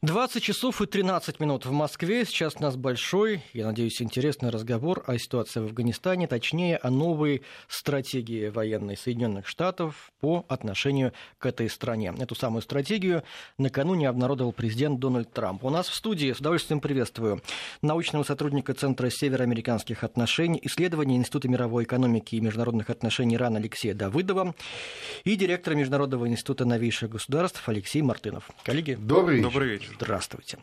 20 часов и 13 минут в Москве. Сейчас у нас большой, я надеюсь, интересный разговор о ситуации в Афганистане, точнее, о новой стратегии военной Соединенных Штатов по отношению к этой стране. Эту самую стратегию накануне обнародовал президент Дональд Трамп. У нас в студии, с удовольствием приветствую, научного сотрудника Центра североамериканских отношений, исследований Института мировой экономики и международных отношений РАН Алексея Давыдова и директора Международного института новейших государств Алексей Мартынов. Коллеги, добрый вечер. Добрый вечер. Здравствуйте.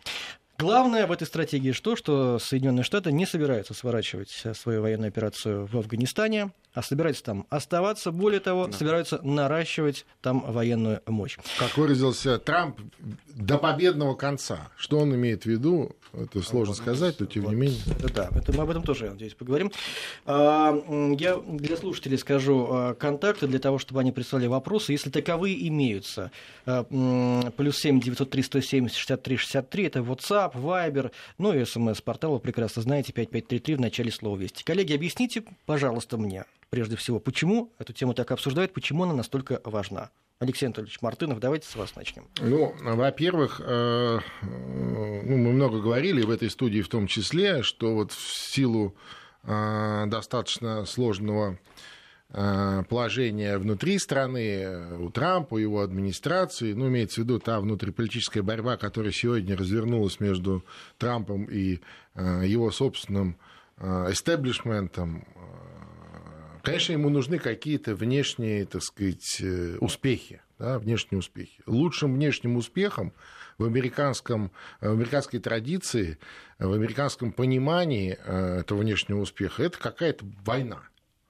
Главное в этой стратегии что? Что Соединенные Штаты не собираются сворачивать свою военную операцию в Афганистане, а собираются там оставаться, более того, да. собираются наращивать там военную мощь. Как выразился Трамп, до победного конца. Что он имеет в виду, это сложно вот, сказать, но тем вот, не менее. Да, это мы об этом тоже, надеюсь, поговорим. А, я для слушателей скажу а, контакты для того, чтобы они прислали вопросы, если таковые имеются. А, плюс семь девятьсот три сто семьдесят шестьдесят три шестьдесят три это WhatsApp, Viber, ну и смс-портал, вы прекрасно знаете, 5533 в начале слова «Вести». Коллеги, объясните, пожалуйста, мне, прежде всего, почему эту тему так обсуждают, почему она настолько важна? Алексей Анатольевич Мартынов, давайте с вас начнем. Ну, во-первых, э, ну, мы много говорили в этой студии в том числе, что вот в силу э, достаточно сложного э, положения внутри страны, у Трампа, у его администрации, ну, имеется в виду та внутриполитическая борьба, которая сегодня развернулась между Трампом и его собственным эстеблишментом, Конечно, ему нужны какие-то внешние, так сказать, э, успехи, да, внешние успехи. Лучшим внешним успехом в, американском, в американской традиции, в американском понимании э, этого внешнего успеха это какая-то война.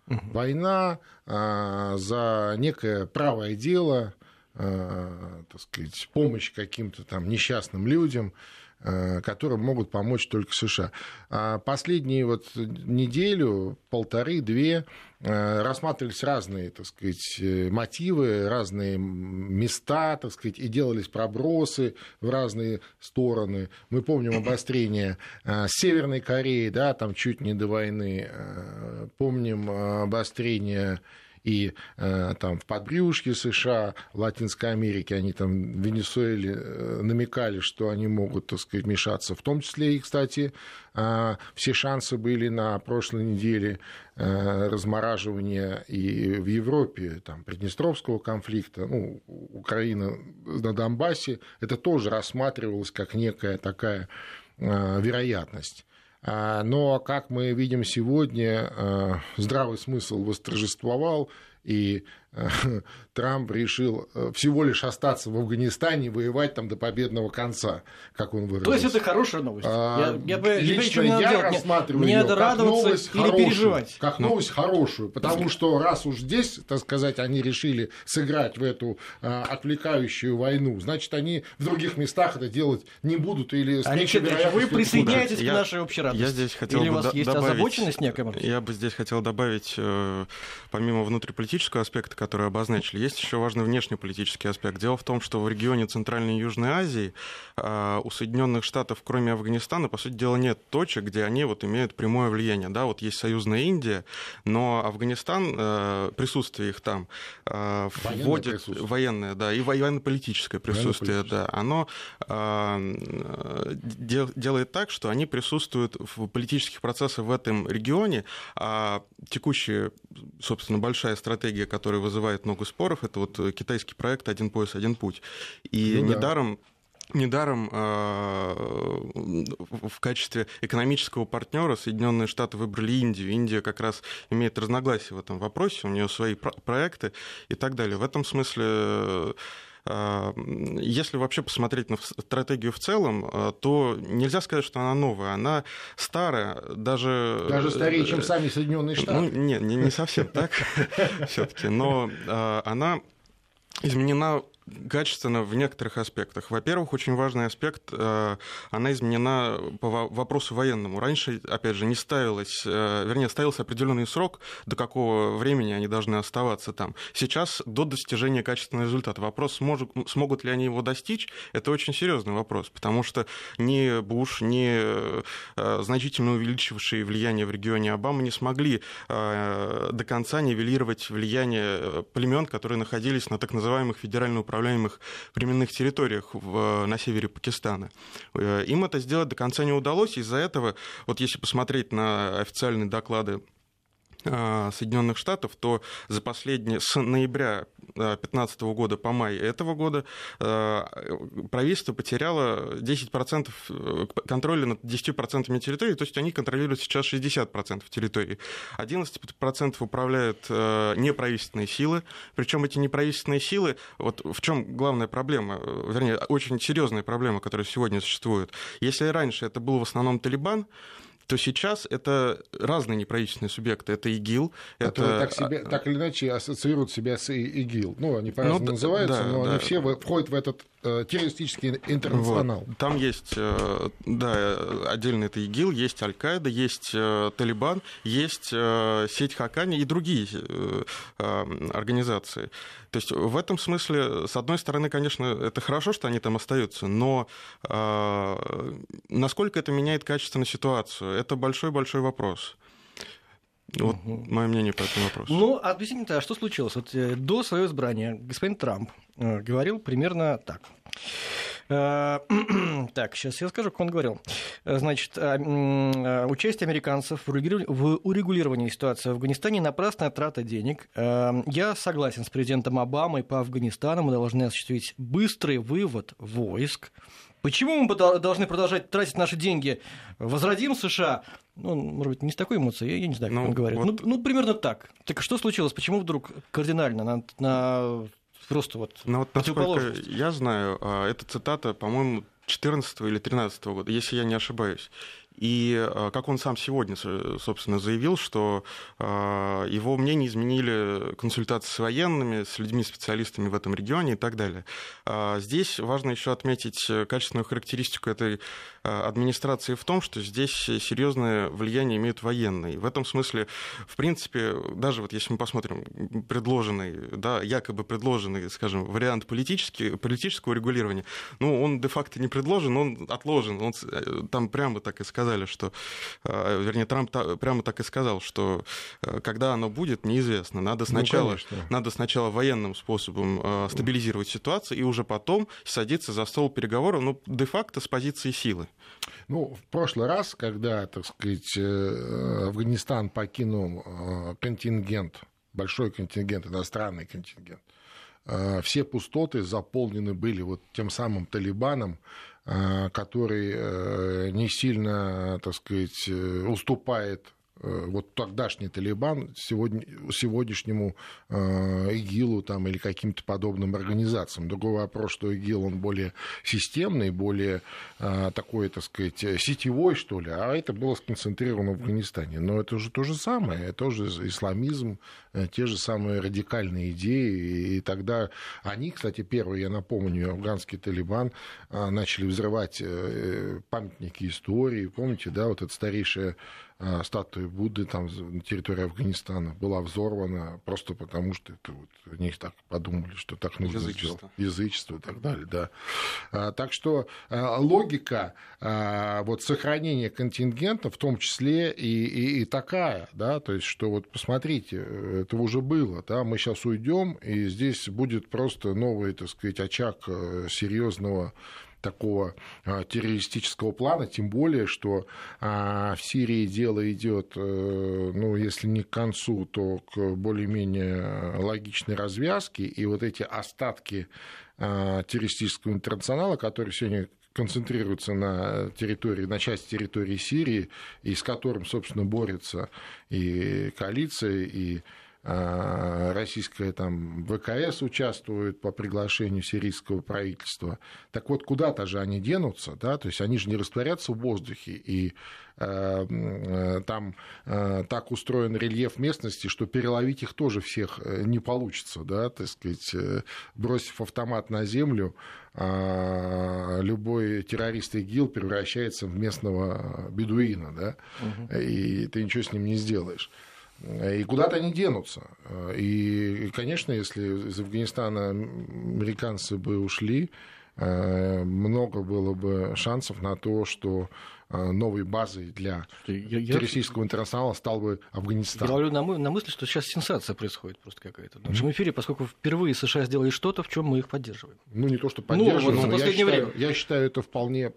Война а, за некое правое дело, а, так сказать, помощь каким-то там несчастным людям, которым могут помочь только США. А последние вот неделю, полторы-две э, рассматривались разные, так сказать, э, мотивы, разные места, так сказать, и делались пробросы в разные стороны. Мы помним обострение Северной Кореи, да, там чуть не до войны, помним обострение и э, там в подбрюшке США, в Латинской Америке, они там в Венесуэле э, намекали, что они могут, так сказать, вмешаться. В том числе и, кстати, э, все шансы были на прошлой неделе размораживания и в Европе, там, Приднестровского конфликта, ну, Украина на Донбассе, это тоже рассматривалось как некая такая вероятность. А, но, как мы видим сегодня, а, здравый смысл восторжествовал, и Трамп решил э, всего лишь остаться в Афганистане и воевать там до победного конца, как он выразился. То есть это хорошая новость. А, я, я, лично я, я рассматриваю мне, ее как новость или хорошую, переживать. как ну. новость хорошую, потому что раз уж здесь, так сказать, они решили сыграть в эту а, отвлекающую войну, значит, они в других местах это делать не будут или с Алексей вы присоединяетесь к нашей общей радости? Я здесь хотел или бы у вас есть добавить, озабоченность некая? Я бы здесь хотел добавить, э, помимо внутриполитического аспекта, который обозначили, есть еще важный внешнеполитический аспект. Дело в том, что в регионе Центральной и Южной Азии а, у Соединенных Штатов, кроме Афганистана, по сути дела, нет точек, где они вот имеют прямое влияние. Да, вот есть союзная Индия, но Афганистан, э, присутствие их там э, вводит военное, да, и военно-политическое присутствие, да, оно а, делает так, что они присутствуют в политических процессах в этом регионе, а текущая, собственно, большая стратегия, которая вызывает много споров, это вот э, китайский проект «Один пояс, один путь». И ну, недаром Недаром э, в качестве экономического партнера Соединенные Штаты выбрали Индию. Индия как раз имеет разногласия в этом вопросе, у нее свои проекты и так далее. В этом смысле если вообще посмотреть на стратегию в целом, то нельзя сказать, что она новая. Она старая, даже... Даже старее, чем сами Соединенные ну, Штаты? Ну, нет, не, не совсем так все-таки. Но она изменена качественно в некоторых аспектах. Во-первых, очень важный аспект, э, она изменена по вопросу военному. Раньше, опять же, не ставилось, э, вернее, ставился определенный срок, до какого времени они должны оставаться там. Сейчас до достижения качественного результата. Вопрос, сможет, смогут ли они его достичь, это очень серьезный вопрос, потому что ни Буш, ни э, значительно увеличившие влияние в регионе Обама не смогли до конца нивелировать влияние племен, которые находились на так называемых федеральных управляемых временных территориях в, на севере Пакистана. Им это сделать до конца не удалось, из-за этого, вот если посмотреть на официальные доклады Э, Соединенных Штатов, то за последние, с ноября 2015 э, года по май этого года э, правительство потеряло 10% контроля над 10% территории, то есть они контролируют сейчас 60% территории. 11% управляют неправительственные силы, причем эти неправительственные силы, вот в чем главная проблема, вернее, очень серьезная проблема, которая сегодня существует. Если раньше это был в основном Талибан, то сейчас это разные неправительственные субъекты. Это ИГИЛ. Которые это... так, себе, так или иначе ассоциируют себя с ИГИЛ. Ну, они по-разному ну, называются, да, но да. они все входят в этот террористический интернационал. Вот. Там есть, э, да, отдельно это ИГИЛ, есть Аль-Каида, есть э, Талибан, есть сеть Хакани и другие организации. То есть в этом смысле, с одной стороны, конечно, это хорошо, что они там остаются, но насколько это меняет качественно ситуацию, это большой-большой вопрос. Вот угу. мое мнение по этому вопросу. Ну, объясните, а что случилось? Вот до своего избрания господин Трамп говорил примерно так. Э, так, сейчас я скажу, как он говорил. Э, значит, э, участие американцев в урегулировании ситуации в Афганистане – напрасная трата денег. Я согласен с президентом Обамой по Афганистану. Мы должны осуществить быстрый вывод войск. Почему мы должны продолжать тратить наши деньги? Возродим США? Ну, может быть, не с такой эмоцией, я не знаю, как ну, он говорит. Вот... Ну, ну, примерно так. Так что случилось? Почему вдруг кардинально на, на Просто вот Ну вот насколько я знаю, а, эта цитата, по-моему, 14 или 13 года, если я не ошибаюсь. И а, как он сам сегодня, собственно, заявил, что а, его мнение изменили консультации с военными, с людьми, специалистами в этом регионе и так далее. Здесь важно еще отметить качественную характеристику этой администрации в том, что здесь серьезное влияние имеют военные. В этом смысле, в принципе, даже вот если мы посмотрим предложенный, да, якобы предложенный, скажем, вариант политический, политического регулирования, ну, он де-факто не предложен, он отложен. Он, э, там прямо так и сказали, что, э, вернее, Трамп прямо так и сказал, что э, когда оно будет, неизвестно. Надо ну, сначала, ну, надо сначала военным способом стабилизировать ситуацию и уже потом садиться за стол переговоров, ну, де-факто с позиции силы. Ну, в прошлый раз, когда, так сказать, э, Афганистан покинул э, контингент, большой контингент, иностранный контингент, э, все пустоты заполнены были вот тем самым Талибаном, который не сильно, так сказать, уступает Э, вот тогдашний Талибан сегодня, сегодняшнему э, ИГИЛу там, или каким-то подобным организациям. Другой вопрос, что ИГИЛ, он более системный, более э, такой, так сказать, сетевой, что ли, а это было сконцентрировано в Афганистане. Но это же то же самое, это тоже исламизм, те же самые радикальные идеи. И тогда они, кстати, первые, я напомню, афганский Талибан начали взрывать памятники истории. Помните, да, вот это старейшая Э, Будды там на территории Афганистана была взорвана просто потому, что это вот, они так подумали, что так нужно Язычество. сделать. Язычество и так далее, да. А, так что а, логика а, вот сохранения контингента в том числе и, и, и такая, да, то есть, что вот посмотрите, это уже было, да, мы сейчас уйдем, и здесь будет просто новый, так сказать, очаг э, серьезного такого а, террористического плана, тем более, что а, в Сирии дело идет, э, ну, если не к концу, то к более-менее логичной развязке, и вот эти остатки а, террористического интернационала, которые сегодня концентрируются на территории, на части территории Сирии, и с которым, собственно, борется и коалиция, и российская там ВКС участвует по приглашению сирийского правительства. Так вот, куда-то же они денутся, да, то есть они же не растворятся в воздухе, и э, там э, так устроен рельеф местности, что переловить их тоже всех э, не получится, да, так сказать, э, бросив автомат на землю, э, любой террорист ИГИЛ превращается в местного бедуина, да, угу. и ты ничего с ним не сделаешь. И куда-то они денутся. И, конечно, если из Афганистана американцы бы ушли, много было бы шансов на то, что новой базой для я, я, террористического интернационала стал бы Афганистан. Я ловлю на, мы, на мысли, что сейчас сенсация происходит просто какая-то в нашем эфире, поскольку впервые США сделали что-то, в чем мы их поддерживаем. Ну, не то, что поддерживаем, ну, вот, я, считаю, я считаю, это вполне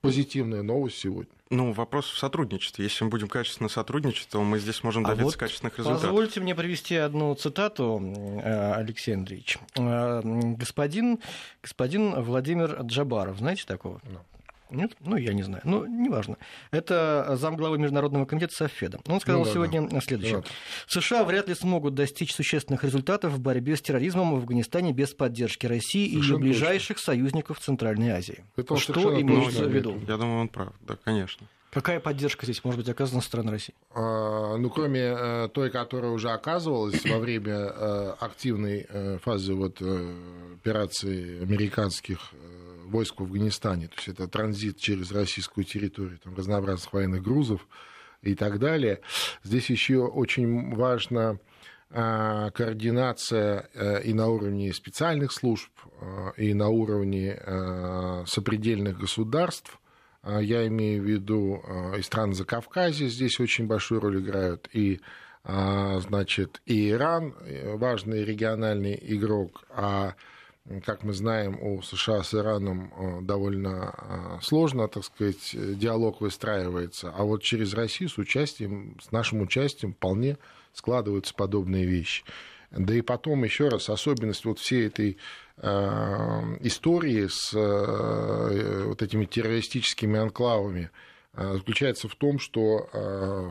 позитивная новость сегодня. Ну, вопрос в сотрудничестве. Если мы будем качественно сотрудничать, то мы здесь можем добиться а вот качественных результатов. Позвольте мне привести одну цитату, э, Алексей Андреевич. Э, господин, господин Владимир Джабаров, знаете такого? No. Нет? Ну, я не знаю. Ну, неважно. Это замглавы Международного комитета Софеда. Он сказал ну, да, сегодня да. следующее. Вот. США вряд ли смогут достичь существенных результатов в борьбе с терроризмом в Афганистане без поддержки России и ее ближайших точно. союзников в Центральной Азии. Это Что имеется в виду? Я думаю, он прав. Да, конечно. Какая поддержка здесь может быть оказана со стороны России? А, ну, кроме э, той, которая уже оказывалась во время э, активной э, фазы вот, операции американских войск в Афганистане. То есть это транзит через российскую территорию, там, разнообразных военных грузов и так далее. Здесь еще очень важно а, координация э, и на уровне специальных служб, э, и на уровне э, сопредельных государств. А, я имею в виду и страны Закавказья здесь очень большую роль играют, и а, значит, и Иран, важный региональный игрок, а как мы знаем, у США с Ираном э, довольно э, сложно, так сказать, диалог выстраивается. А вот через Россию с участием, с нашим участием вполне складываются подобные вещи. Да и потом, еще раз, особенность вот всей этой э, истории с э, вот этими террористическими анклавами э, заключается в том, что э,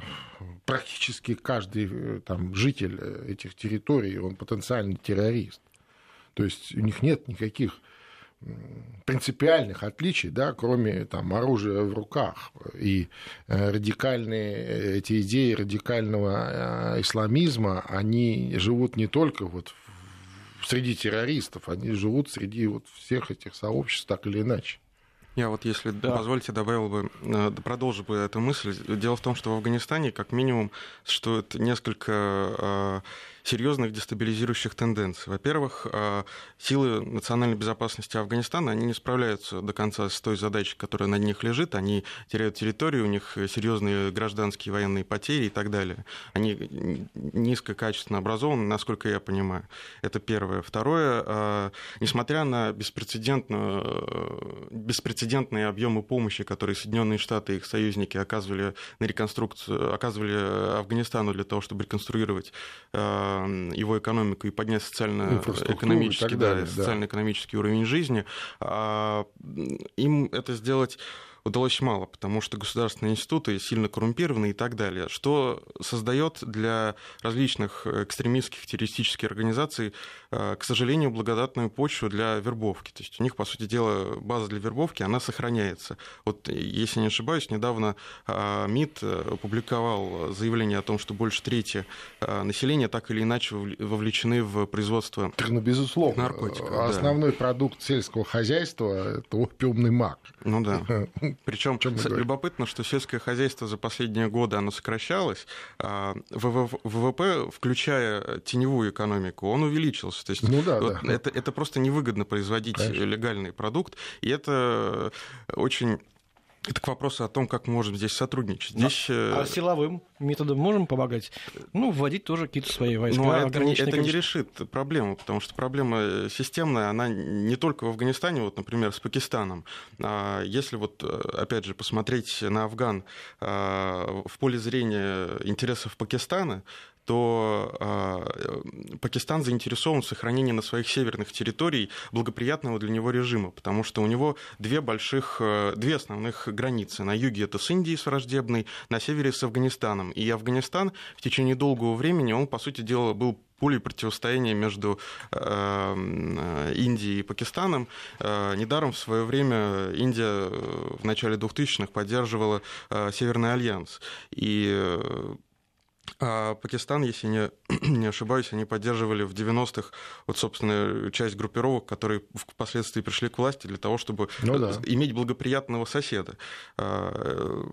практически каждый э, там, житель этих территорий, он потенциальный террорист. То есть у них нет никаких принципиальных отличий, да, кроме там, оружия в руках. И э, радикальные эти идеи радикального э, исламизма, они живут не только вот среди террористов, они живут среди вот всех этих сообществ так или иначе. Я вот, если да. позволите, добавил бы, э, продолжу бы эту мысль. Дело в том, что в Афганистане, как минимум, существует несколько серьезных дестабилизирующих тенденций. Во-первых, а, силы национальной безопасности Афганистана, они не справляются до конца с той задачей, которая на них лежит. Они теряют территорию, у них серьезные гражданские военные потери и так далее. Они низкокачественно образованы, насколько я понимаю. Это первое. Второе, а, несмотря на беспрецедентные объемы помощи, которые Соединенные Штаты и их союзники оказывали на реконструкцию, оказывали Афганистану для того, чтобы реконструировать а, его экономику и поднять социально-экономический, да, социально-экономический уровень жизни, а, им это сделать удалось мало, потому что государственные институты сильно коррумпированы и так далее, что создает для различных экстремистских террористических организаций, э, к сожалению, благодатную почву для вербовки. То есть у них, по сути дела, база для вербовки, она сохраняется. Вот, если не ошибаюсь, недавно э, МИД опубликовал заявление о том, что больше трети э, населения так или иначе вовлечены в производство ну, безусловно. наркотиков. Основной да. продукт сельского хозяйства – это опиумный мак. Ну да. Причем любопытно, что сельское хозяйство за последние годы оно сокращалось, а ВВП, включая теневую экономику, он увеличился. То есть ну, да, вот да. Это, это просто невыгодно производить Конечно. легальный продукт, и это очень это к вопросу о том, как мы можем здесь сотрудничать. Здесь... А, а силовым методом можем помогать? Ну, вводить тоже какие-то свои войска. Но это, не, это не решит проблему, потому что проблема системная, она не только в Афганистане, вот, например, с Пакистаном. А если вот, опять же, посмотреть на Афган а, в поле зрения интересов Пакистана, то э, Пакистан заинтересован в сохранении на своих северных территориях благоприятного для него режима, потому что у него две больших, э, две основных границы. На юге это с Индией, с враждебной, на севере с Афганистаном. И Афганистан в течение долгого времени, он, по сути дела, был поле противостояния между э, Индией и Пакистаном. Э, недаром в свое время Индия в начале 2000-х поддерживала Северный альянс. И а Пакистан, если не, не ошибаюсь, они поддерживали в 90-х, вот, собственно, часть группировок, которые впоследствии пришли к власти для того, чтобы ну, да. иметь благоприятного соседа. А,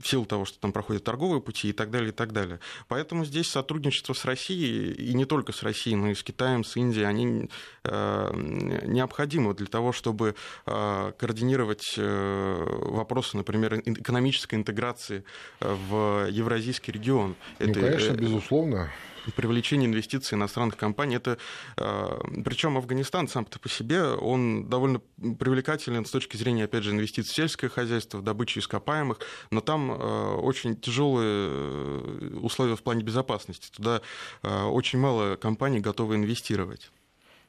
в силу того, что там проходят торговые пути и так далее, и так далее. Поэтому здесь сотрудничество с Россией, и не только с Россией, но и с Китаем, с Индией, они а, необходимы для того, чтобы координировать э, вопросы, например, экономической интеграции в евразийский регион. Это конечно, безусловно привлечение инвестиций иностранных компаний. Это, а, причем Афганистан сам-то по себе, он довольно привлекателен с точки зрения, опять же, инвестиций в сельское хозяйство, в добычу ископаемых, но там а, очень тяжелые э, условия в плане безопасности. Туда очень мало компаний готовы инвестировать.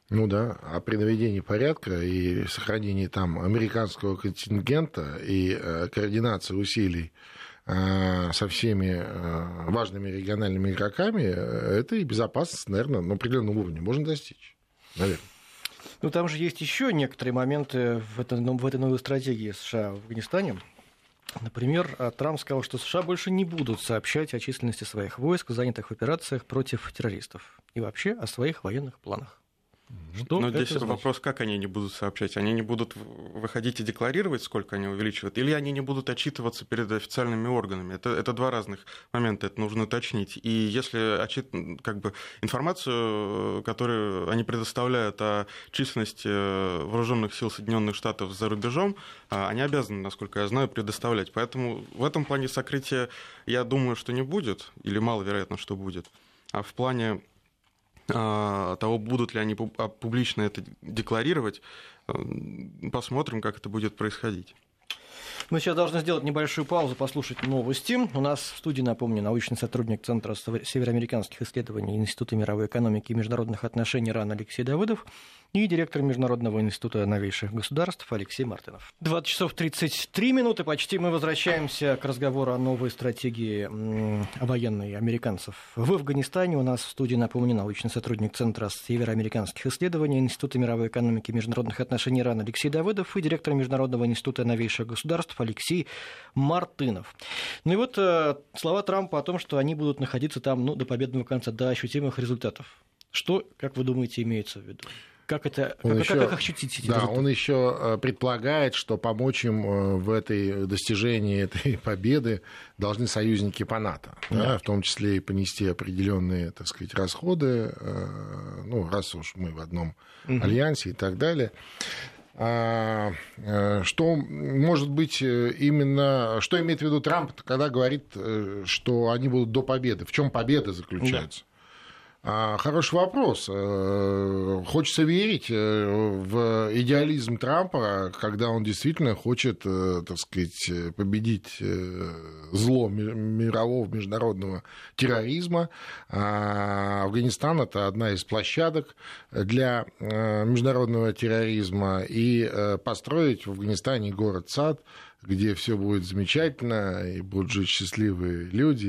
Ну да, а при наведении порядка и сохранении там американского контингента и э, координации усилий Э, со всеми э, важными региональными игроками, э, это и безопасность, наверное, на определенном уровне можно достичь, наверное. Ну, там же есть еще некоторые моменты в, это, в этой новой стратегии США в Афганистане. Например, Трамп сказал, что США больше не будут сообщать о численности своих войск, занятых в операциях против террористов, и вообще о своих военных планах. Что Но здесь значит? вопрос, как они не будут сообщать. Они не будут выходить и декларировать, сколько они увеличивают, или они не будут отчитываться перед официальными органами. Это, это два разных момента, это нужно уточнить. И если отчит, как бы, информацию, которую они предоставляют о численности э, вооруженных сил Соединенных Штатов за рубежом, а, они обязаны, насколько я знаю, предоставлять. Поэтому в этом плане сокрытия, я думаю, что не будет, или маловероятно, что будет. А в плане того, будут ли они а, публично это декларировать, посмотрим, как это будет происходить. Мы сейчас должны сделать небольшую паузу, послушать новости. У нас в студии, напомню, научный сотрудник Центра североамериканских исследований Института мировой экономики и международных отношений РАН Алексей Давыдов и директор Международного института новейших государств Алексей Мартынов. 20 часов 33 минуты почти мы возвращаемся к разговору о новой стратегии военной американцев в Афганистане. У нас в студии, напомню, научный сотрудник Центра североамериканских исследований Института мировой экономики и международных отношений РАН Алексей Давыдов и директор Международного института новейших государств Алексей Мартынов. Ну и вот э, слова Трампа о том, что они будут находиться там ну, до победного конца, до ощутимых результатов. Что, как вы думаете, имеется в виду? Как это, он как, еще, как их ощутить? Эти да, результаты? он еще э, предполагает, что помочь им э, в этой достижении этой победы должны союзники по НАТО, да. Да, в том числе и понести определенные, так сказать, расходы, ну, раз уж мы в одном угу. альянсе и так далее. А, э, что может быть э, именно, что имеет в виду Трамп, когда говорит, э, что они будут до победы? В чем победа заключается? А, хороший вопрос. Э, хочется верить э, в идеализм Трампа, когда он действительно хочет, э, так сказать, победить зло мирового международного терроризма. А, Афганистан – это одна из площадок для международного терроризма. И построить в Афганистане город-сад – где все будет замечательно, и будут жить счастливые люди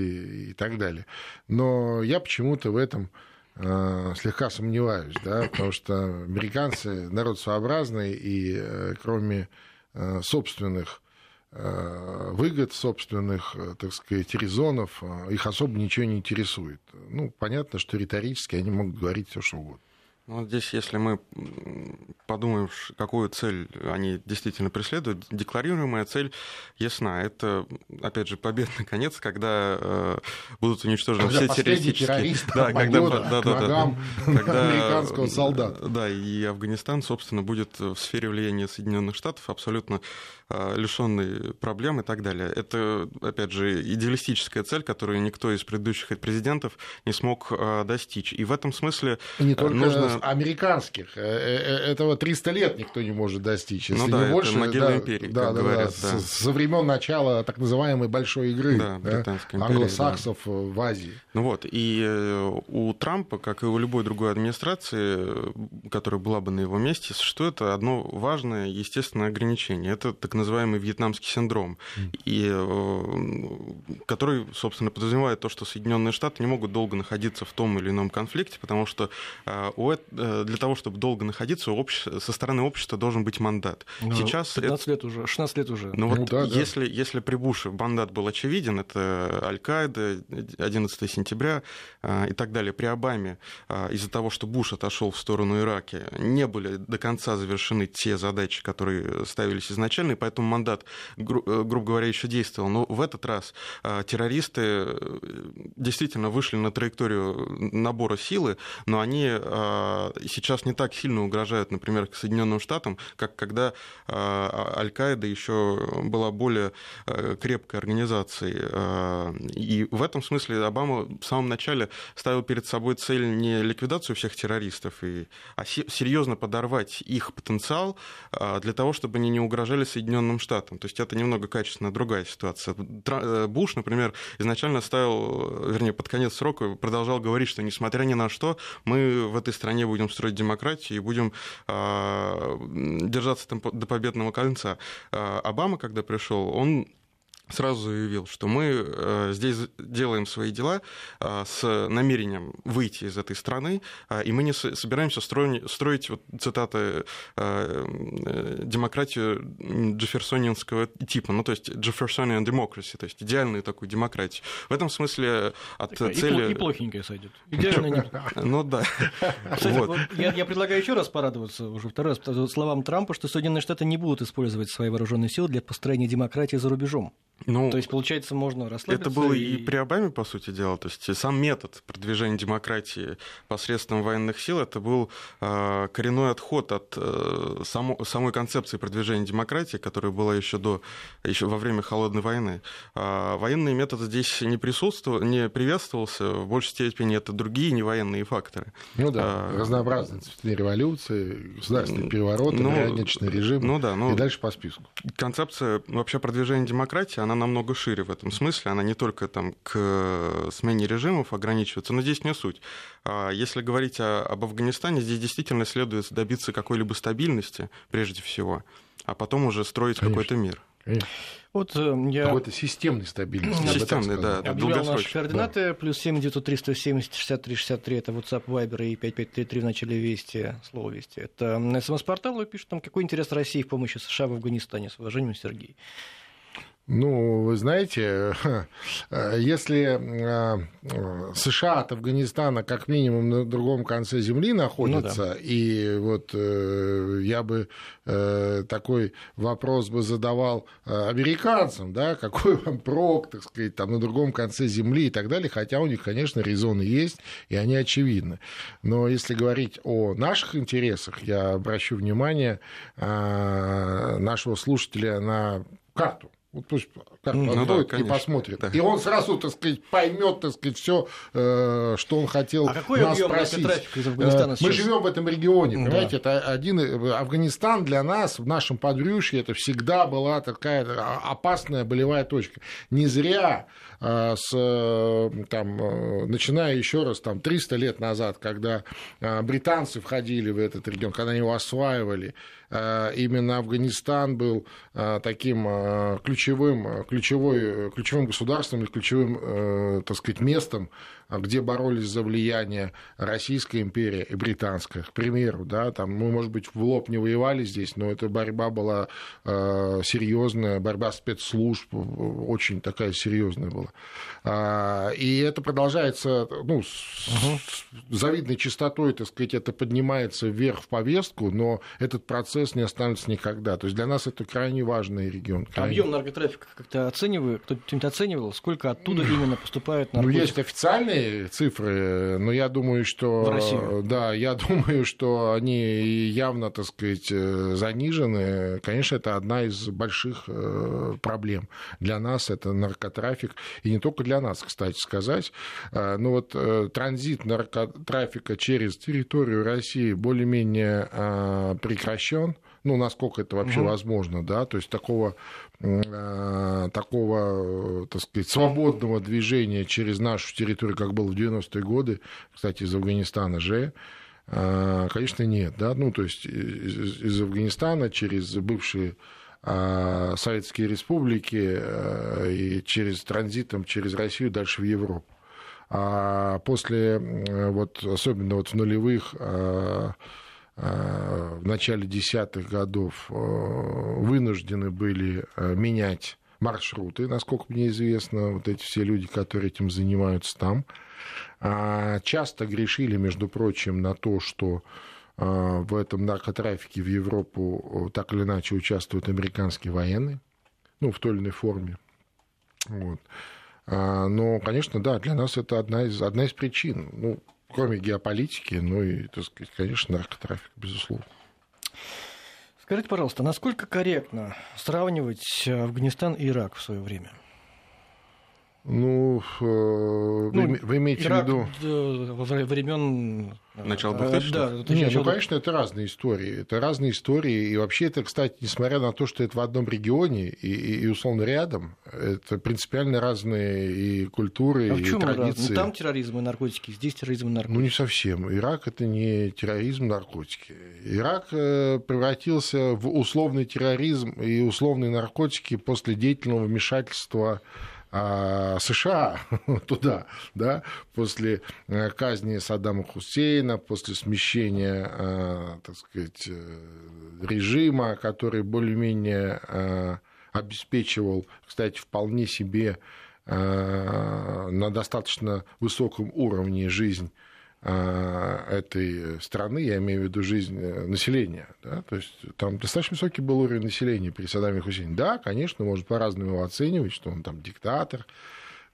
и так далее. Но я почему-то в этом э, слегка сомневаюсь, да, потому что американцы народ своеобразный, и э, кроме э, собственных выгод собственных, так сказать, резонов, их особо ничего не интересует. Ну, понятно, что риторически они могут говорить все, что угодно. Ну, здесь, если мы подумаем, какую цель они действительно преследуют, декларируемая цель ясна. Это, опять же, победный конец, когда э, будут уничтожены когда все террористические... Да, когда, да, да, да, когда американского солдата. Да, и Афганистан, собственно, будет в сфере влияния Соединенных Штатов абсолютно э, лишенный проблем и так далее. Это, опять же, идеалистическая цель, которую никто из предыдущих президентов не смог э, достичь. И в этом смысле не только нужно американских. Э, э, этого 300 лет никто не может достичь. Если ну да, не больше, это да, империи, да, как да, говорят. Да, да. Со времен начала так называемой большой игры да, да, англосаксов да. в Азии. Ну вот, и э, у Трампа, как и у любой другой администрации, которая была бы на его месте, существует одно важное, естественное ограничение. Это так называемый вьетнамский синдром, и, который, собственно, подразумевает то, что Соединенные Штаты не могут долго находиться в том или ином конфликте, потому что у этого э, для того, чтобы долго находиться, со стороны общества должен быть мандат. Ну, Сейчас 15 это... лет уже, 16 лет уже. Ну, ну вот да, если, да. если при Буше мандат был очевиден, это Аль-Каида, 11 сентября э, и так далее. При Обаме э, из-за того, что Буш отошел в сторону Ирака, не были до конца завершены те задачи, которые ставились изначально, и поэтому мандат, гру... грубо говоря, еще действовал. Но в этот раз террористы действительно вышли на траекторию набора силы, но они сейчас не так сильно угрожают, например, к Соединенным Штатам, как когда а, Аль-Каида еще была более крепкой организацией. И в этом смысле Обама в самом начале ставил перед собой цель не ликвидацию всех террористов, а серьезно подорвать их потенциал для того, чтобы они не угрожали Соединенным Штатам. То есть это немного качественно другая ситуация. Э, Буш, например, изначально ставил, вернее, под конец срока продолжал говорить, что несмотря ни на что, мы в этой стране будем строить демократию и будем э, держаться там до победного конца. Э, Обама, когда пришел, он сразу заявил, что мы э, здесь делаем свои дела э, с намерением выйти из этой страны, э, и мы не собираемся строить, строить вот, цитаты, демократию джефферсонинского типа, ну, то есть Jeffersonian democracy, то есть идеальную такую демократию. В этом смысле от Такая цели... И плохенькая сойдет. Идеально Ну да. я, предлагаю еще раз порадоваться уже второй раз словам Трампа, что Соединенные Штаты не будут использовать свои вооруженные силы для построения демократии за рубежом. Ну, то есть, получается, можно расслабиться. Это было и... и при Обаме, по сути дела. То есть сам метод продвижения демократии посредством военных сил это был э, коренной отход от э, само, самой концепции продвижения демократии, которая была еще до, еще во время холодной войны. А военный метод здесь не присутствовал, не приветствовался. В большей степени это другие невоенные факторы. Ну да, а, разнообразные цветные революции, государственные перевороты, ну, граничный режим ну, да, ну, и дальше по списку. Концепция вообще продвижения демократии, она она намного шире в этом смысле, она не только там, к смене режимов ограничивается, но здесь не суть. А если говорить о, об Афганистане, здесь действительно следует добиться какой-либо стабильности, прежде всего, а потом уже строить какой-то мир. Конечно. Вот э, я... Какой-то системной стабильности. Системной, да. Объявлял наши координаты. Да. Плюс 7 900 370 63 63. Это WhatsApp, Viber и 5533 в начале Вести. Слово Вести. Это СМС-портал. Пишут там, какой интерес России в помощи США в Афганистане. С уважением, Сергей. Ну, вы знаете, если э, США от Афганистана как минимум на другом конце земли находятся, ну, да. и вот э, я бы э, такой вопрос бы задавал американцам, да, какой вам прок, так сказать, там на другом конце земли и так далее, хотя у них, конечно, резоны есть, и они очевидны. Но если говорить о наших интересах, я обращу внимание нашего слушателя на карту вот пусть карту ну, да, и посмотрит. Да. И он сразу, так сказать, поймет, так сказать, все, э, что он хотел а какой нас спросить. из Афганистана Мы живем в этом регионе, да. понимаете, это один э, Афганистан для нас в нашем подрюшье это всегда была такая опасная болевая точка. Не зря э, с, там, начиная еще раз там 300 лет назад, когда британцы входили в этот регион, когда они его осваивали, именно Афганистан был таким ключевым, ключевой, ключевым государством или ключевым, так сказать, местом где боролись за влияние Российская империя и Британская, к примеру, да, там мы, может быть, в лоб не воевали здесь, но эта борьба была э, серьезная, борьба спецслужб очень такая серьезная была. И это продолжается, ну, с, угу. завидной частотой, так сказать, это поднимается вверх в повестку, но этот процесс не останется никогда. То есть для нас это крайне важный регион. Крайне... Объем наркотрафика как-то оцениваю, кто-нибудь оценивал, сколько оттуда именно поступает наркотиков? Ну, есть официальные цифры, но я думаю, что... Да, я думаю, что они явно, так сказать, э, занижены. Конечно, это одна из больших э, проблем. Для нас это наркотрафик. И не только для нас, кстати сказать. Э, но вот транзит наркотрафика через территорию России более-менее прекращен ну, насколько это вообще угу. возможно, да, то есть такого, э, такого, так сказать, свободного движения через нашу территорию, как было в 90-е годы, кстати, из Афганистана же, э, конечно, нет, да, ну, то есть из, из Афганистана через бывшие э, советские республики и через транзитом через Россию дальше в Европу. А после, вот, особенно вот в нулевых, в начале десятых годов вынуждены были менять маршруты, насколько мне известно, вот эти все люди, которые этим занимаются там. А, часто грешили, между прочим, на то, что в этом наркотрафике в Европу так или иначе участвуют американские военные, ну, в той или иной форме. Вот. А, но, конечно, да, для нас это одна из, одна из причин. Ну, кроме геополитики, ну и, так сказать, конечно, наркотрафик, безусловно. Скажите, пожалуйста, насколько корректно сравнивать Афганистан и Ирак в свое время? Ну, э, ну вы, вы имеете Ирак в виду... Во времен Начало 2000 да, Не, ну, конечно, это разные истории. Это разные истории. И вообще это, кстати, несмотря на то, что это в одном регионе и, и, и условно рядом, это принципиально разные и культуры, а и в традиции. Ну, там терроризм и наркотики, здесь терроризм и наркотики. Ну, не совсем. Ирак – это не терроризм, наркотики. Ирак э, превратился в условный терроризм и условные наркотики после деятельного вмешательства США туда, да, после э, казни Саддама Хусейна, после смещения, э, так сказать, э, режима, который более-менее обеспечивал, кстати, вполне себе на достаточно высоком уровне жизнь а, этой страны, я имею в виду жизнь э, населения. Да? То есть там достаточно высокий был уровень населения при Саддаме Хусейне. Да, конечно, можно по-разному его оценивать, что он там диктатор,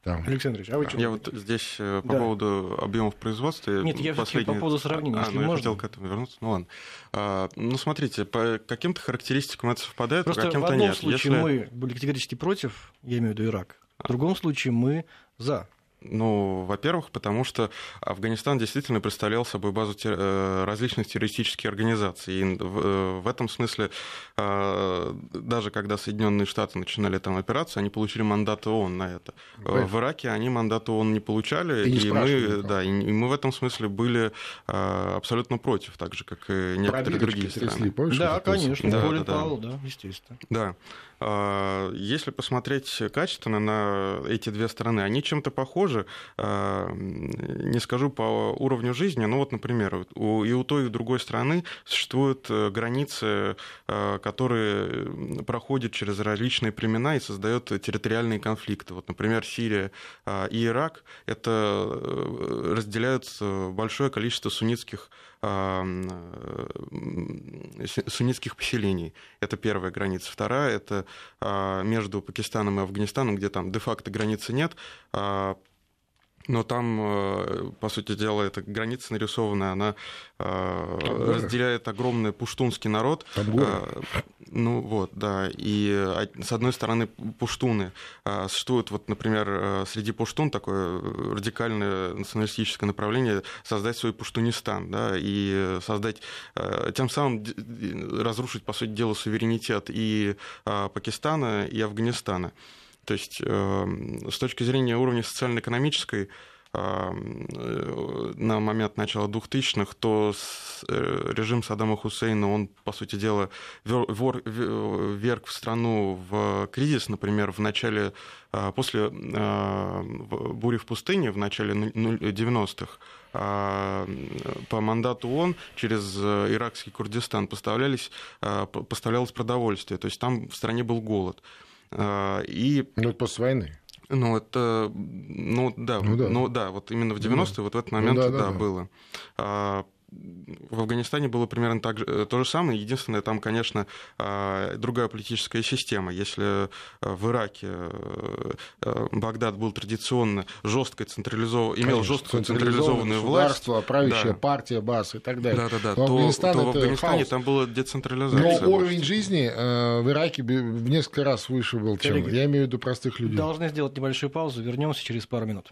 там. Александр Ильич, а вы что Я вот здесь э, по да. поводу объемов производства... Нет, я последний... по поводу сравнения, а, если ну, можно. я хотел к этому вернуться, ну ладно. А, ну, смотрите, по каким-то характеристикам это совпадает, Просто по каким-то нет. в одном случае если... мы были категорически против, я имею в виду Ирак, в другом случае мы за. Ну, во-первых, потому что Афганистан действительно представлял собой базу тер... Э, различных террористических организаций. И в, э, в этом смысле, э, даже когда Соединенные Штаты начинали там операцию, они получили мандат ООН на это. Вы... В Ираке они мандат ООН не получали, и, не и мы, да, и мы в этом смысле были абсолютно против, так же, как и некоторые другие страны. Помнишь, да, конечно, да, да, да. да, естественно. Да. А, если посмотреть качественно на эти две страны, они чем-то похожи, а, не скажу по уровню жизни, но вот, например, и у той, и у другой страны существуют э, границы, а, которые проходят через различные племена и создают территориальные конфликты. Вот, например, Сирия и Ирак это э, разделяют большое количество суннитских суннитских поселений. Это первая граница. Вторая – это а, между Пакистаном и Афганистаном, где там де-факто границы нет, а, но там, э, по сути дела, эта граница нарисованная, она э, разделяет огромный пуштунский народ. Э, ну вот, да. И с одной стороны пуштуны существует, вот, например, среди пуштун такое радикальное националистическое направление создать свой пуштунистан, да, и создать, тем самым разрушить, по сути дела, суверенитет и Пакистана, и Афганистана. То есть эм, с точки зрения уровня социально-экономической эм, э, на момент начала 2000-х, то э, режим Саддама Хусейна, он, по сути дела, вверг в страну в кризис, например, в начале, э, после бури в пустыне, в начале 90-х, по мандату ООН через иракский Курдистан поставлялись, поставлялось продовольствие, то есть там в стране был голод. А, и... Ну, после войны. Ну, это, ну да, ну да, ну, да вот именно в 90-е, ну, вот в этот момент, ну, да, да, да, да, было. В Афганистане было примерно так же, э, то же самое. Единственное, там, конечно, а, другая политическая система. Если э, в Ираке э, Багдад был традиционно жестко централизован, имел жесткую централизованную власть, правящая да. партия, БАС и так далее. Да, да, да. То, Афганистан то в Афганистане хаос. там была децентрализация. Но уровень жизни в Ираке в несколько раз выше был, чем я имею в виду простых людей. Должны сделать небольшую паузу. Вернемся через пару минут.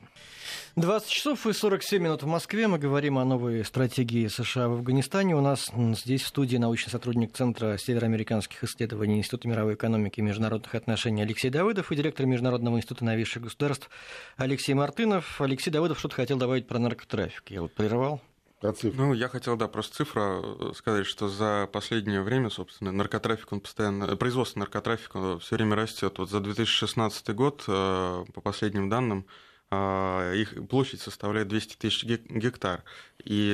20 часов и 47 минут в Москве. Мы говорим о новой стратегии США в Афганистане. У нас здесь в студии научный сотрудник Центра североамериканских исследований Института мировой экономики и международных отношений Алексей Давыдов и директор Международного института новейших государств Алексей Мартынов. Алексей Давыдов что-то хотел добавить про наркотрафик. Я вот прервал. Ну, я хотел, да, просто цифра э, сказать, что за последнее время, собственно, наркотрафик, он постоянно, производство наркотрафика все время растет. Вот за 2016 год, э, по последним данным, их площадь составляет 200 тысяч гектар. И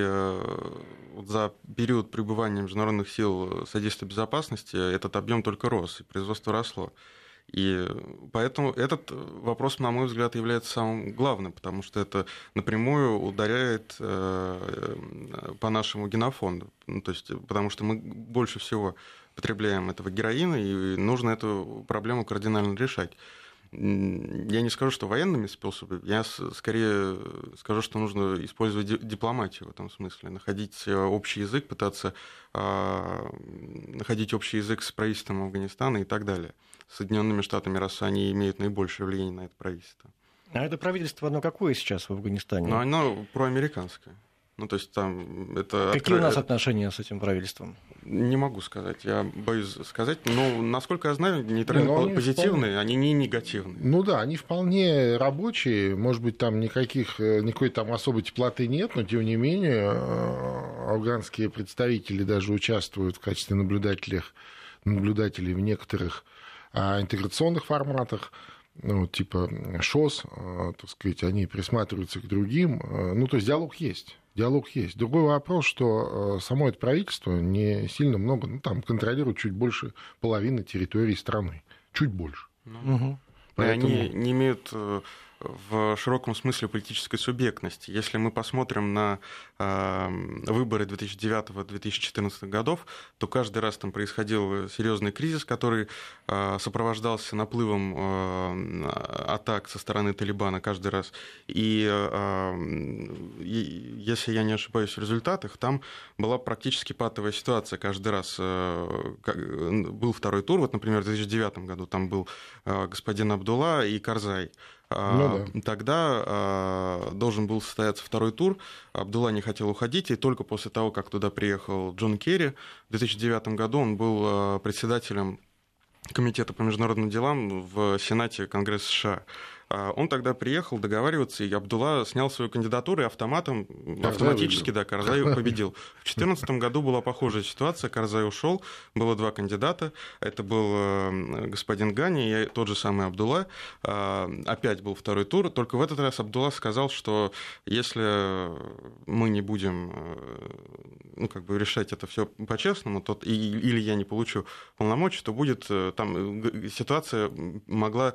за период пребывания международных сил содействия безопасности этот объем только рос, и производство росло. И поэтому этот вопрос, на мой взгляд, является самым главным, потому что это напрямую ударяет э, по нашему генофонду. Ну, то есть, потому что мы больше всего потребляем этого героина, и нужно эту проблему кардинально решать. Я не скажу, что военными способами, я скорее скажу, что нужно использовать дипломатию в этом смысле, находить э, общий язык, пытаться а, находить общий язык с правительством Афганистана и так далее. Соединенными Штатами, раз они имеют наибольшее влияние на это правительство. А это правительство, оно какое сейчас в Афганистане? Ну, оно проамериканское. Ну, то есть там это... Какие у нас отношения с этим правительством? Не могу сказать, я боюсь сказать. Но, насколько я знаю, нейтрально не, ну, позитивные, вполне... они не негативные. Ну да, они вполне рабочие. Может быть, там никаких, э, никакой там особой теплоты нет, но тем не менее э, афганские представители даже участвуют в качестве наблюдателей, наблюдателей в некоторых а, интеграционных форматах ну, типа ШОС, э, так сказать, они присматриваются к другим. Ну, то есть диалог есть диалог есть. Другой вопрос, что э, само это правительство не сильно много, ну, там контролирует чуть больше половины территории страны. Чуть больше. Ну, угу. Поэтому... Они не имеют э, в широком смысле политической субъектности. Если мы посмотрим на э, выборы 2009-2014 годов, то каждый раз там происходил серьезный кризис, который э, сопровождался наплывом э, атак со стороны Талибана каждый раз. И, если я не ошибаюсь в результатах, там была практически патовая ситуация каждый раз. Был второй тур, вот, например, в 2009 году там был господин Абдулла и Карзай. Ну, да. Тогда а, должен был состояться второй тур. Абдулла не хотел уходить, и только после того, как туда приехал Джон Керри, в 2009 году он был а, председателем Комитета по международным делам в Сенате Конгресса США. А он тогда приехал договариваться, и Абдулла снял свою кандидатуру, и автоматом, Карзай автоматически, выиграл. да, Карзай победил. В 2014 году была похожая ситуация, Карзай ушел, было два кандидата, это был э, господин Гани и тот же самый Абдулла. А, опять был второй тур, только в этот раз Абдулла сказал, что если мы не будем э, ну, как бы решать это все по-честному, то, или я не получу полномочий, то будет э, там ситуация могла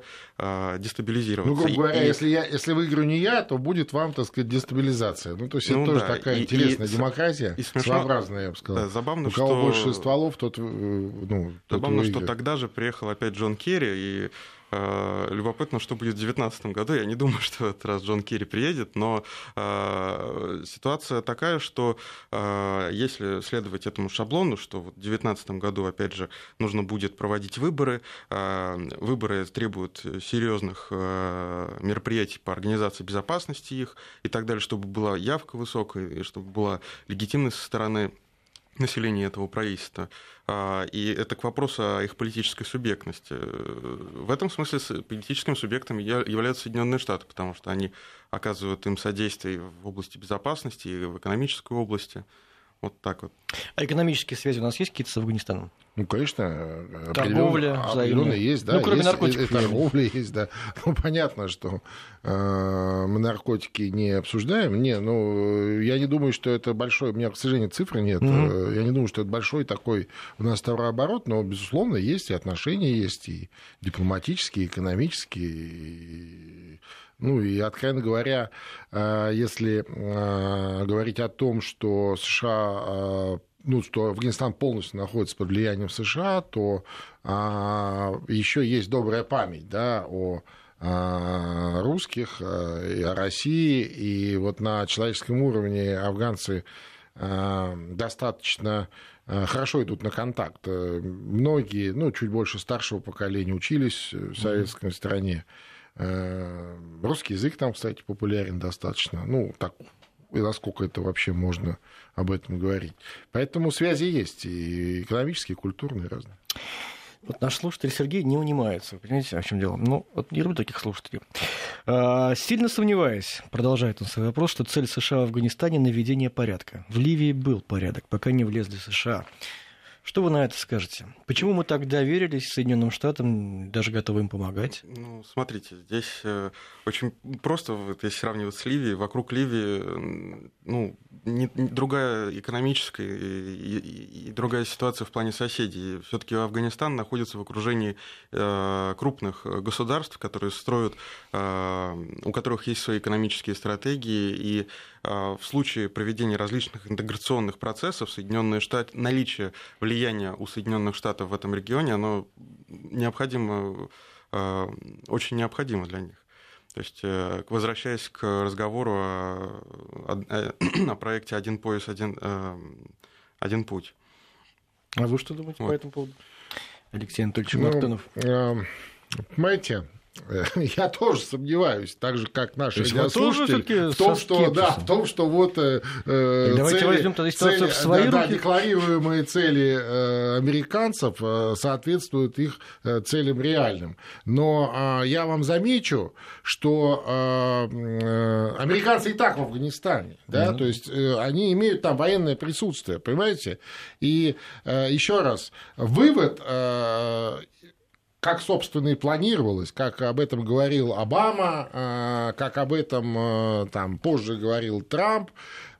дестабилизироваться ну, грубо говоря, и... если, я, если выиграю не я, то будет вам, так сказать, дестабилизация. Ну, то есть ну, это да. тоже такая и, интересная и, демократия, и смешно... своеобразная, я бы сказал. Да, забавно, У кого что... больше стволов, тот, э, ну, тот Забавно, выиграет. что тогда же приехал опять Джон Керри, и любопытно, что будет в 2019 году. Я не думаю, что в этот раз Джон Керри приедет, но э, ситуация такая, что э, если следовать этому шаблону, что в 2019 году, опять же, нужно будет проводить выборы, выборы требуют серьезных мероприятий по организации безопасности их и так далее, чтобы была явка высокая, и чтобы была легитимность со стороны населения этого правительства. А, и это к вопросу о их политической субъектности. В этом смысле политическим субъектом являются Соединенные Штаты, потому что они оказывают им содействие в области безопасности и в экономической области. Вот так вот. А экономические связи у нас есть какие-то с Афганистаном? Ну, конечно, торговля определенно есть, да. Ну, кроме есть, наркотиков. И, торговля есть, да. Ну, понятно, что э, мы наркотики не обсуждаем. Не, ну, я не думаю, что это большой... У меня, к сожалению, цифры нет. Mm-hmm. Я не думаю, что это большой такой у нас товарооборот, но, безусловно, есть и отношения есть, и дипломатические, и экономические, и ну и, откровенно говоря, э, если э, говорить о том, что США э, ну, что Афганистан полностью находится под влиянием США, то а, еще есть добрая память да, о русских, и о России, и вот на человеческом уровне афганцы достаточно хорошо идут на контакт. Многие, ну, чуть больше старшего поколения учились в советской стране. Э, русский язык там, кстати, популярен достаточно. Ну, так, и насколько это вообще можно об этом говорить. Поэтому связи есть и экономические, и культурные разные. Вот наш слушатель Сергей не унимается. Вы понимаете, о чем дело? Ну, вот не люблю таких слушателей. А, сильно сомневаясь, продолжает он свой вопрос, что цель США в Афганистане – наведение порядка. В Ливии был порядок, пока не влезли США. Что вы на это скажете? Почему мы так доверились Соединенным Штатам, даже готовы им помогать? Ну, смотрите, здесь э, очень просто, вот, если сравнивать с Ливией, вокруг Ливии ну, не, не, другая экономическая и, и, и другая ситуация в плане соседей. Все-таки Афганистан находится в окружении э, крупных государств, которые строят, э, у которых есть свои экономические стратегии, и э, в случае проведения различных интеграционных процессов Соединенные Штаты, наличие влияния влияние у Соединенных Штатов в этом регионе, оно необходимо, э, очень необходимо для них. То есть, э, возвращаясь к разговору о, о, о проекте «Один пояс, один, э, один путь». А вы что думаете вот. по этому поводу? Алексей Анатольевич ну, Мартынов. Понимаете, Я тоже сомневаюсь, так же как наши радиослушатели, в том, что, да, в том, что вот э, Давайте цели, возьмем тогда ситуацию цели, в свои да, руки. Да, декларируемые цели э, американцев э, соответствуют их э, целям реальным. Но э, я вам замечу, что э, э, американцы и так в Афганистане, да, mm-hmm. то есть э, они имеют там военное присутствие, понимаете? И э, еще раз, вывод э, как, собственно, и планировалось, как об этом говорил Обама, а, как об этом а, там, позже говорил Трамп,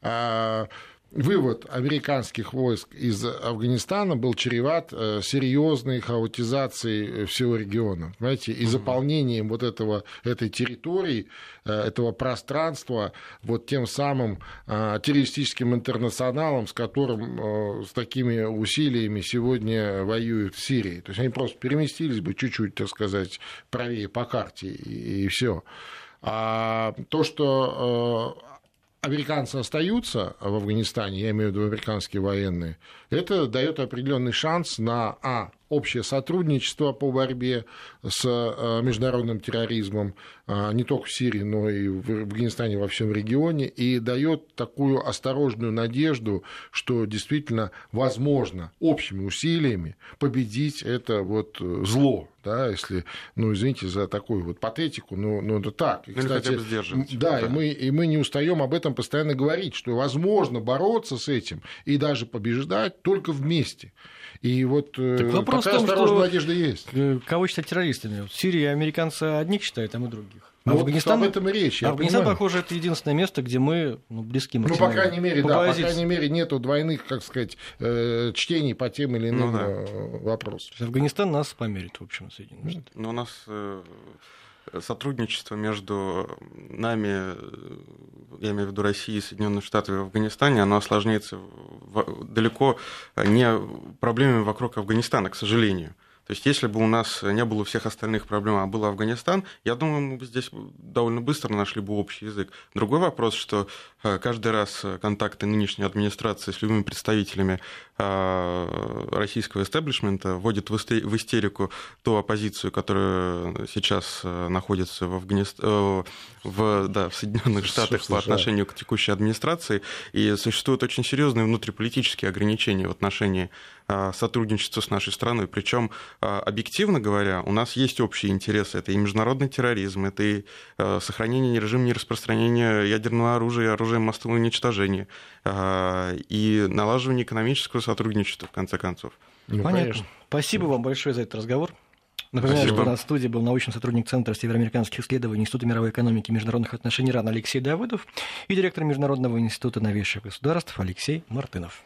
а, вывод американских войск из Афганистана был чреват э, серьезной хаотизацией всего региона, понимаете, и заполнением вот этого, этой территории, э, этого пространства вот тем самым э, террористическим интернационалом, с которым, с такими усилиями сегодня воюют в Сирии. То есть они просто переместились бы чуть-чуть, так сказать, правее по карте, и, и все. А то, что американцы остаются в Афганистане, я имею в виду американские военные, это дает определенный шанс на а, общее сотрудничество по борьбе с э, международным терроризмом а, не только в Сирии, но и в Афганистане, во всем регионе, и дает такую осторожную надежду, что действительно возможно общими усилиями победить это вот зло, да, если, ну, извините за такую вот патетику, но, но это так. И, кстати, да, да, И, мы, и мы не устаем об этом постоянно говорить, что возможно бороться с этим и даже побеждать только вместе. И вот э, так вопрос такая в том, осторожная что надежда есть. Э, кого считать террористами? В Сирии американцы одних считают, а мы других. А ну, Афганистан, об этом и речь. Афганистан, понимаю. похоже, это единственное место, где мы ну, близки Ну, по крайней мере, по да, по крайней мере, нету двойных, как сказать, э, чтений по тем или иным ну, да. вопросам. Афганистан нас померит, в общем, Соединенные Штаты. Ну, у нас сотрудничество между нами, я имею в виду Россией, Соединенными Штатами и Афганистане, оно осложняется далеко не проблемами вокруг Афганистана, к сожалению. То есть, если бы у нас не было всех остальных проблем, а был Афганистан, я думаю, мы бы здесь довольно быстро нашли бы общий язык. Другой вопрос, что э, каждый раз контакты нынешней администрации с любыми представителями э, российского истеблишмента вводят в истерику ту оппозицию, которая сейчас э, находится в, Афганист... в, да, в Соединенных Штатах по отношению к текущей администрации. И существуют очень серьезные внутриполитические ограничения в отношении сотрудничества с нашей страной. Причем объективно говоря, у нас есть общие интересы. Это и международный терроризм, это и сохранение режима нераспространения ядерного оружия и оружия массового уничтожения, и налаживание экономического сотрудничества, в конце концов. Ну, Понятно. Конечно. Спасибо вам большое за этот разговор. Напоминаю, Спасибо. что на студии был научный сотрудник Центра североамериканских исследований Института мировой экономики и международных отношений РАН Алексей Давыдов и директор Международного института новейших государств Алексей Мартынов.